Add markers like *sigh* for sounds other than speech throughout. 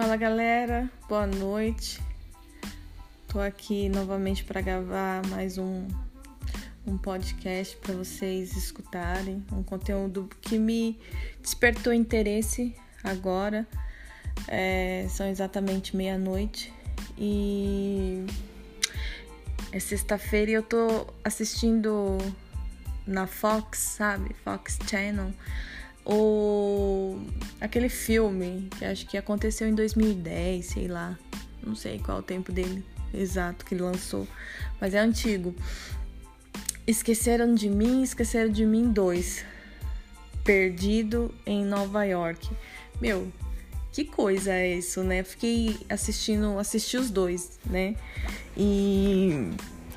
Fala galera, boa noite. Tô aqui novamente para gravar mais um, um podcast para vocês escutarem, um conteúdo que me despertou interesse agora. É, são exatamente meia-noite e é sexta-feira e eu tô assistindo na Fox, sabe? Fox Channel o aquele filme que acho que aconteceu em 2010, sei lá, não sei qual o tempo dele exato que ele lançou, mas é antigo. Esqueceram de mim, esqueceram de mim dois. Perdido em Nova York. Meu, que coisa é isso, né? Fiquei assistindo, assisti os dois, né? E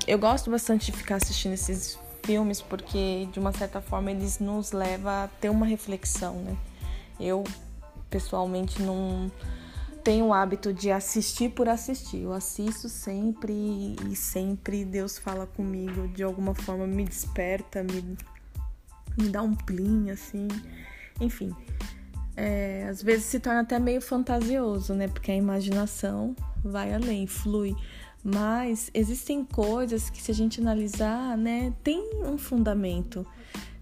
eu gosto bastante de ficar assistindo esses filmes porque de uma certa forma eles nos levam a ter uma reflexão, né? Eu pessoalmente não tenho o hábito de assistir por assistir. Eu assisto sempre e sempre Deus fala comigo de alguma forma, me desperta, me, me dá um plim assim. Enfim, é, às vezes se torna até meio fantasioso, né? Porque a imaginação vai além, flui. Mas existem coisas que se a gente analisar, né, tem um fundamento,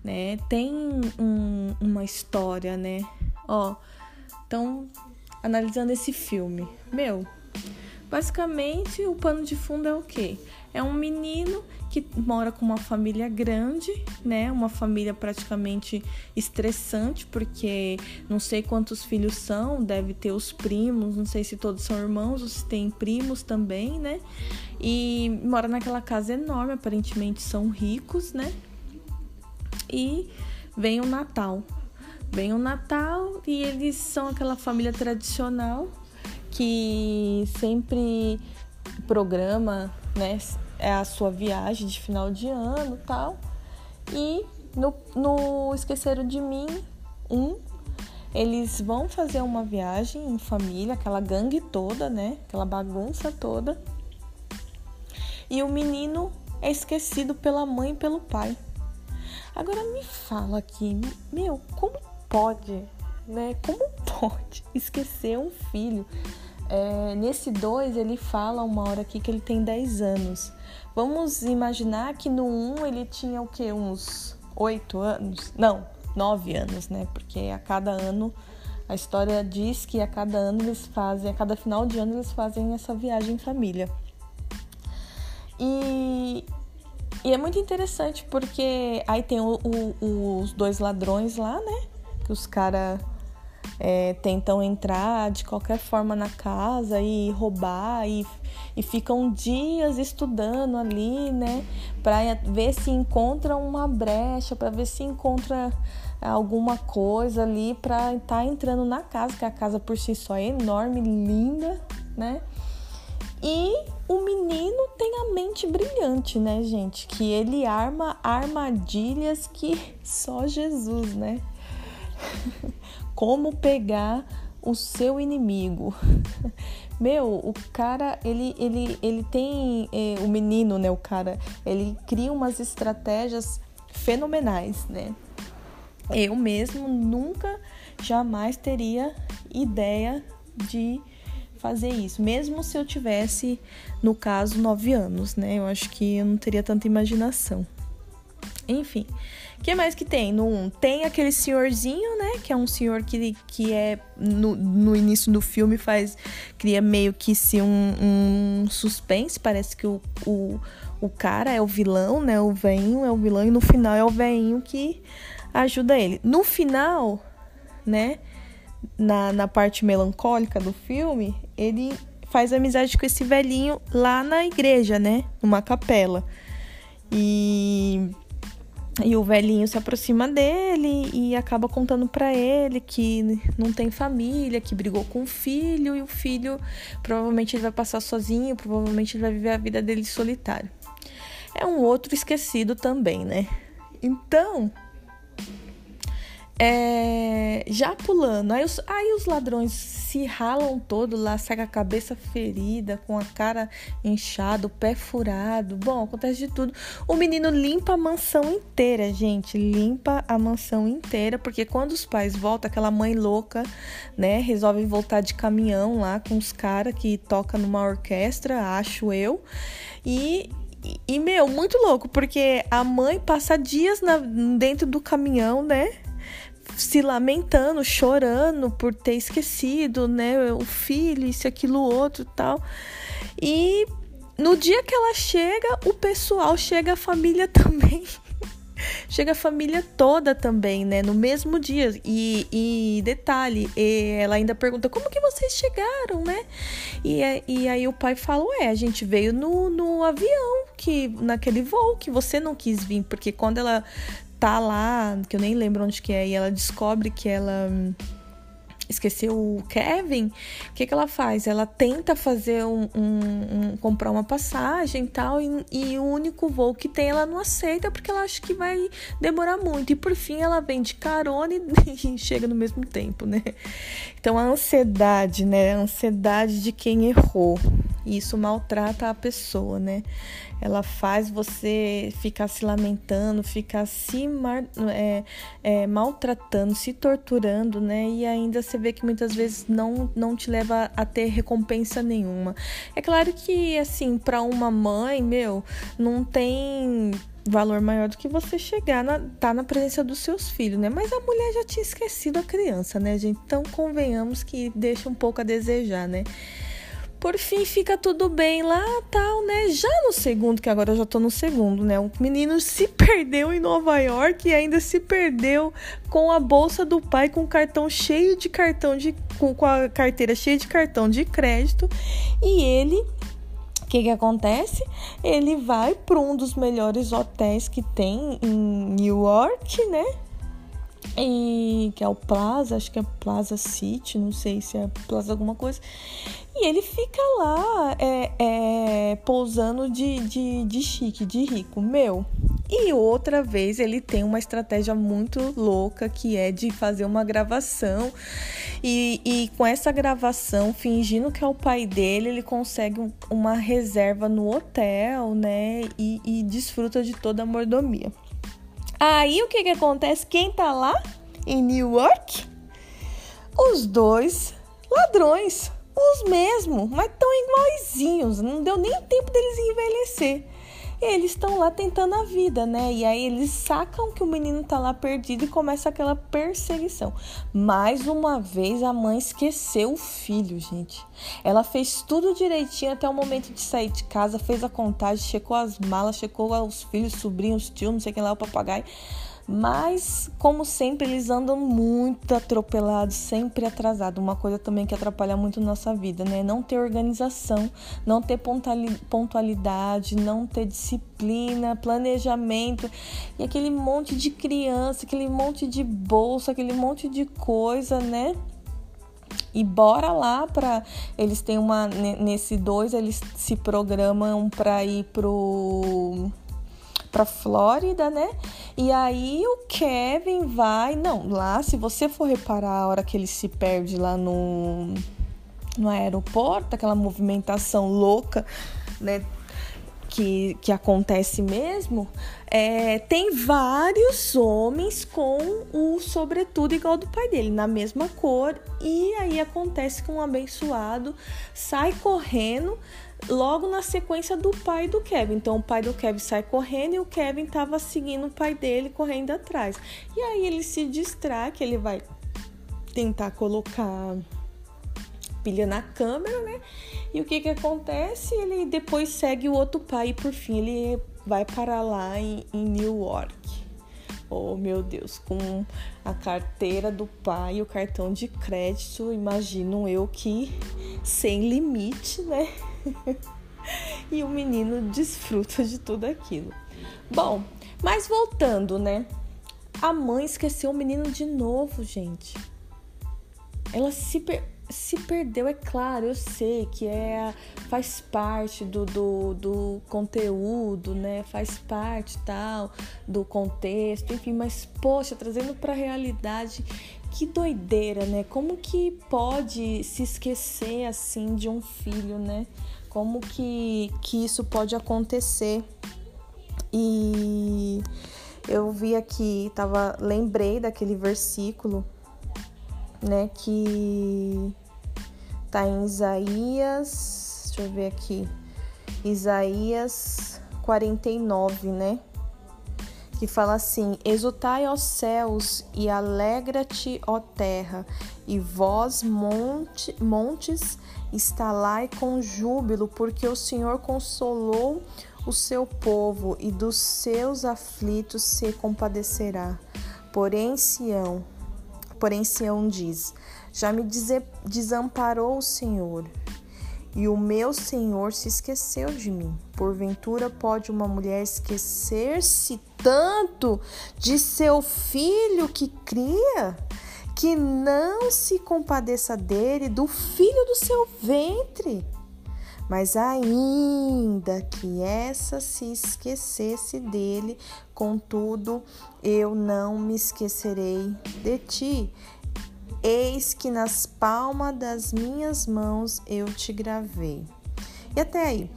né? Tem um, uma história, né? Ó, então analisando esse filme, meu, basicamente o pano de fundo é o quê? É um menino que mora com uma família grande, né? Uma família praticamente estressante, porque não sei quantos filhos são, deve ter os primos, não sei se todos são irmãos ou se tem primos também, né? E mora naquela casa enorme, aparentemente são ricos, né? E vem o Natal. Vem o Natal e eles são aquela família tradicional que sempre programa, né, é a sua viagem de final de ano tal. E no, no Esqueceram de Mim, um, eles vão fazer uma viagem em família, aquela gangue toda, né? Aquela bagunça toda. E o menino é esquecido pela mãe e pelo pai. Agora me fala aqui, meu, como pode, né? Como pode *laughs* esquecer um filho? É, nesse 2 ele fala uma hora aqui que ele tem 10 anos. Vamos imaginar que no 1 um ele tinha o que? Uns 8 anos? Não, 9 anos, né? Porque a cada ano, a história diz que a cada ano eles fazem, a cada final de ano eles fazem essa viagem em família. E, e é muito interessante porque aí tem o, o, os dois ladrões lá, né? Que os caras é, tentam entrar de qualquer forma na casa e roubar e, e ficam dias estudando ali, né, para ver se encontram uma brecha, para ver se encontra alguma coisa ali para estar tá entrando na casa, que a casa por si só é enorme, linda, né? E o menino tem a mente brilhante, né, gente? Que ele arma armadilhas que só Jesus, né? *laughs* como pegar o seu inimigo. *laughs* Meu, o cara, ele, ele, ele tem. É, o menino, né? O cara, ele cria umas estratégias fenomenais, né? Eu mesmo nunca, jamais teria ideia de fazer isso, mesmo se eu tivesse, no caso, nove anos, né? Eu acho que eu não teria tanta imaginação. Enfim, o que mais que tem? No 1, tem aquele senhorzinho, né? Que é um senhor que, que é no, no início do filme faz. Cria meio que se um, um suspense. Parece que o, o, o cara é o vilão, né? O veinho é o vilão, e no final é o veinho que ajuda ele. No final, né? Na, na parte melancólica do filme, ele faz amizade com esse velhinho lá na igreja, né? Numa capela. E e o velhinho se aproxima dele e acaba contando para ele que não tem família, que brigou com o filho e o filho provavelmente ele vai passar sozinho, provavelmente ele vai viver a vida dele solitário. É um outro esquecido também, né? Então, É, já pulando, aí os, aí os ladrões se ralam todo lá, sai com a cabeça ferida, com a cara inchada, o pé furado. Bom, acontece de tudo. O menino limpa a mansão inteira, gente. Limpa a mansão inteira, porque quando os pais voltam, aquela mãe louca, né, resolve voltar de caminhão lá com os caras que toca numa orquestra, acho eu. E e, meu, muito louco, porque a mãe passa dias na, dentro do caminhão, né? Se lamentando, chorando por ter esquecido, né, o filho, isso, aquilo, outro, tal. E no dia que ela chega, o pessoal chega, a família *laughs* também. chega a família toda também, né? No mesmo dia. E, e detalhe, e ela ainda pergunta: como que vocês chegaram, né? E, e aí o pai fala: ué, a gente veio no, no avião, que naquele voo que você não quis vir, porque quando ela tá lá, que eu nem lembro onde que é, e ela descobre que ela hum, esqueceu o Kevin, o que, que ela faz? Ela tenta fazer um, um, um comprar uma passagem tal, e, e, o único voo que tem ela não aceita porque ela acha que vai demorar muito. E por fim ela vem de carona e, *laughs* e chega no mesmo tempo, né? Então a ansiedade, né? A ansiedade de quem errou. Isso maltrata a pessoa, né? ela faz você ficar se lamentando, ficar se é, é, maltratando, se torturando, né? E ainda você vê que muitas vezes não, não te leva a ter recompensa nenhuma. É claro que, assim, para uma mãe, meu, não tem valor maior do que você chegar na, tá na presença dos seus filhos, né? Mas a mulher já tinha esquecido a criança, né, gente? Então convenhamos que deixa um pouco a desejar, né? Por fim, fica tudo bem lá, tal, né? Já no segundo, que agora eu já tô no segundo, né? O menino se *laughs* perdeu em Nova York e ainda se perdeu com a bolsa do pai com cartão cheio de cartão de com a carteira cheia de cartão de crédito e ele o que, que acontece? Ele vai para um dos melhores hotéis que tem em New York, né? E, que é o Plaza, acho que é Plaza City, não sei se é Plaza alguma coisa. E ele fica lá é, é, pousando de, de, de chique, de rico, meu. E outra vez ele tem uma estratégia muito louca que é de fazer uma gravação. E, e com essa gravação, fingindo que é o pai dele, ele consegue uma reserva no hotel, né? E, e desfruta de toda a mordomia. Aí o que que acontece? Quem tá lá em New York? Os dois ladrões, os mesmos, mas tão iguaizinhos. Não deu nem tempo deles envelhecer eles estão lá tentando a vida, né? E aí eles sacam que o menino tá lá perdido e começa aquela perseguição. Mais uma vez a mãe esqueceu o filho, gente. Ela fez tudo direitinho até o momento de sair de casa, fez a contagem, checou as malas, checou os filhos, sobrinhos, tios, não sei quem lá, o papagaio. Mas, como sempre, eles andam muito atropelados, sempre atrasados. Uma coisa também que atrapalha muito nossa vida, né? Não ter organização, não ter pontualidade, não ter disciplina, planejamento e aquele monte de criança, aquele monte de bolsa, aquele monte de coisa, né? E bora lá para eles têm uma nesse dois eles se programam para ir pro para Flórida, né? E aí o Kevin vai, não, lá se você for reparar a hora que ele se perde lá no no aeroporto, aquela movimentação louca, né? Que, que acontece mesmo, é, tem vários homens com o sobretudo igual do pai dele, na mesma cor, e aí acontece que um abençoado sai correndo logo na sequência do pai do Kevin. Então o pai do Kevin sai correndo e o Kevin tava seguindo o pai dele correndo atrás. E aí ele se distrai, que ele vai tentar colocar pilha na câmera, né? E o que que acontece? Ele depois segue o outro pai e por fim ele vai parar lá em, em New York. Oh meu Deus, com a carteira do pai e o cartão de crédito, imagino eu que sem limite, né? *laughs* e o menino desfruta de tudo aquilo. Bom, mas voltando, né? A mãe esqueceu o menino de novo, gente. Ela se per... se perdeu, é claro, eu sei que é faz parte do, do, do conteúdo, né? Faz parte tal do contexto, enfim, mas poxa, trazendo para a realidade, que doideira, né? Como que pode se esquecer assim de um filho, né? Como que, que isso pode acontecer? E eu vi aqui, tava, lembrei daquele versículo, né, que tá em Isaías, deixa eu ver aqui, Isaías 49, né? Que fala assim: Exultai, ó céus, e alegra-te, ó terra, e vós, monte, montes, estalai com júbilo, porque o Senhor consolou o seu povo e dos seus aflitos se compadecerá. Porém, Sião, porém Sião diz: Já me desamparou o Senhor, e o meu Senhor se esqueceu de mim. Porventura pode uma mulher esquecer-se tanto de seu filho que cria, que não se compadeça dele, do filho do seu ventre? Mas ainda que essa se esquecesse dele, contudo, eu não me esquecerei de ti. Eis que nas palmas das minhas mãos eu te gravei. E até aí.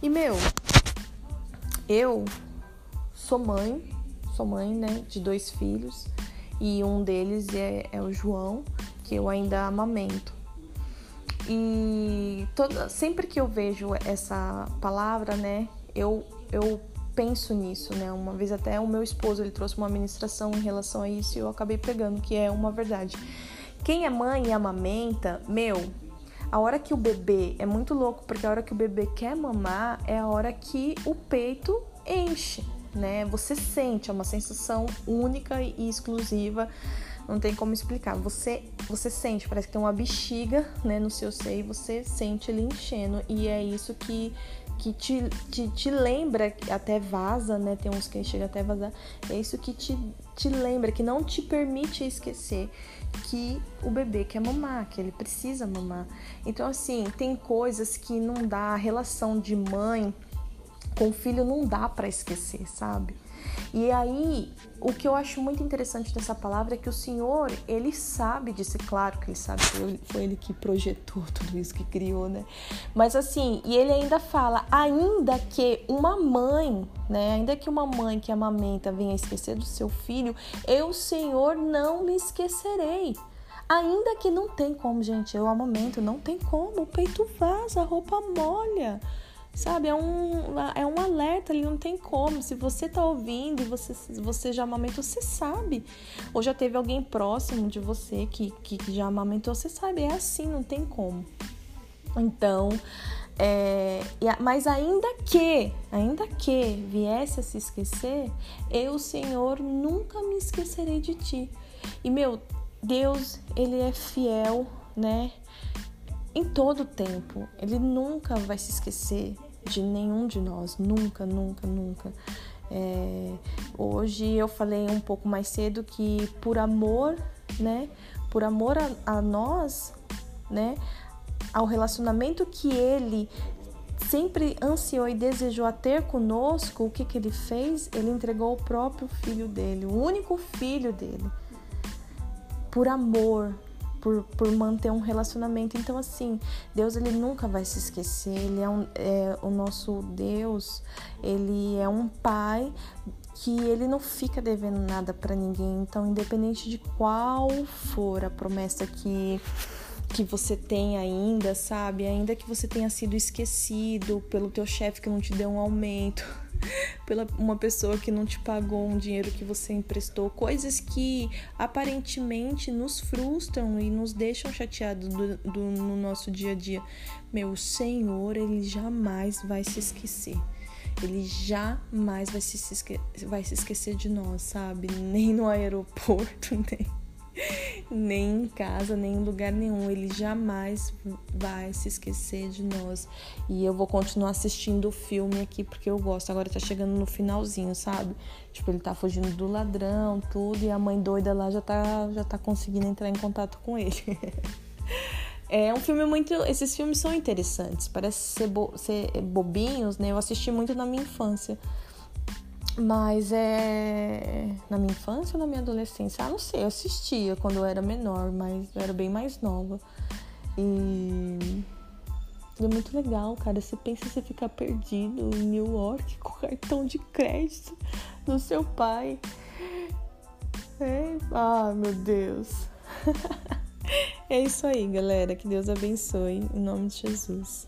E meu, eu sou mãe, sou mãe, né, de dois filhos, e um deles é, é o João, que eu ainda amamento. E toda, sempre que eu vejo essa palavra, né, eu, eu penso nisso, né? Uma vez até o meu esposo ele trouxe uma ministração em relação a isso e eu acabei pegando, que é uma verdade. Quem é mãe e amamenta, meu, a hora que o bebê é muito louco, porque a hora que o bebê quer mamar é a hora que o peito enche, né? Você sente, é uma sensação única e exclusiva não tem como explicar. Você você sente, parece que tem uma bexiga, né, no seu seio, você sente ele enchendo e é isso que que te, te, te lembra, até vaza, né? Tem uns que chega até vazar. É isso que te, te lembra, que não te permite esquecer que o bebê quer mamar, que ele precisa mamar. Então, assim, tem coisas que não dá, a relação de mãe com filho não dá para esquecer, sabe? E aí, o que eu acho muito interessante dessa palavra é que o Senhor, ele sabe disso, é claro que ele sabe, foi ele que projetou *laughs* tudo isso, que criou, né? Mas assim, e ele ainda fala, ainda que uma mãe, né, ainda que uma mãe que amamenta venha esquecer do seu filho, eu, Senhor, não me esquecerei. Ainda que não tem como, gente, eu amamento, não tem como, o peito vaza, a roupa molha. Sabe, é um, é um alerta ali, não tem como. Se você tá ouvindo você, você já amamentou, você sabe. Ou já teve alguém próximo de você que, que, que já amamentou, você sabe. É assim, não tem como. Então, é, mas ainda que, ainda que viesse a se esquecer, eu, Senhor, nunca me esquecerei de ti. E meu, Deus, ele é fiel, né? Em todo o tempo. Ele nunca vai se esquecer de nenhum de nós, nunca, nunca, nunca. É, hoje eu falei um pouco mais cedo que por amor, né, por amor a, a nós, né, ao relacionamento que ele sempre ansiou e desejou a ter conosco, o que, que ele fez? Ele entregou o próprio filho dele, o único filho dele, por amor, por, por manter um relacionamento. Então, assim, Deus ele nunca vai se esquecer. Ele é, um, é o nosso Deus. Ele é um pai que ele não fica devendo nada para ninguém. Então, independente de qual for a promessa que que você tem ainda, sabe? Ainda que você tenha sido esquecido pelo teu chefe que não te deu um aumento, *laughs* pela uma pessoa que não te pagou um dinheiro que você emprestou, coisas que aparentemente nos frustram e nos deixam chateados do, do, no nosso dia a dia. Meu Senhor, ele jamais vai se esquecer. Ele jamais vai se, vai se esquecer de nós, sabe? Nem no aeroporto, *laughs* nem *laughs* nem em casa, nem em lugar nenhum. Ele jamais vai se esquecer de nós. E eu vou continuar assistindo o filme aqui porque eu gosto. Agora tá chegando no finalzinho, sabe? Tipo, ele tá fugindo do ladrão, tudo, e a mãe doida lá já tá, já tá conseguindo entrar em contato com ele. *laughs* É um filme muito. Esses filmes são interessantes. Parece ser, bo... ser bobinhos, né? Eu assisti muito na minha infância. Mas é. Na minha infância ou na minha adolescência? Ah, não sei. Eu assistia quando eu era menor, mas eu era bem mais nova. E. É muito legal, cara. Você pensa você ficar perdido em New York *laughs* com cartão de crédito do seu pai. É. Ah, meu Deus. *laughs* é isso aí, galera. Que Deus abençoe. Em nome de Jesus.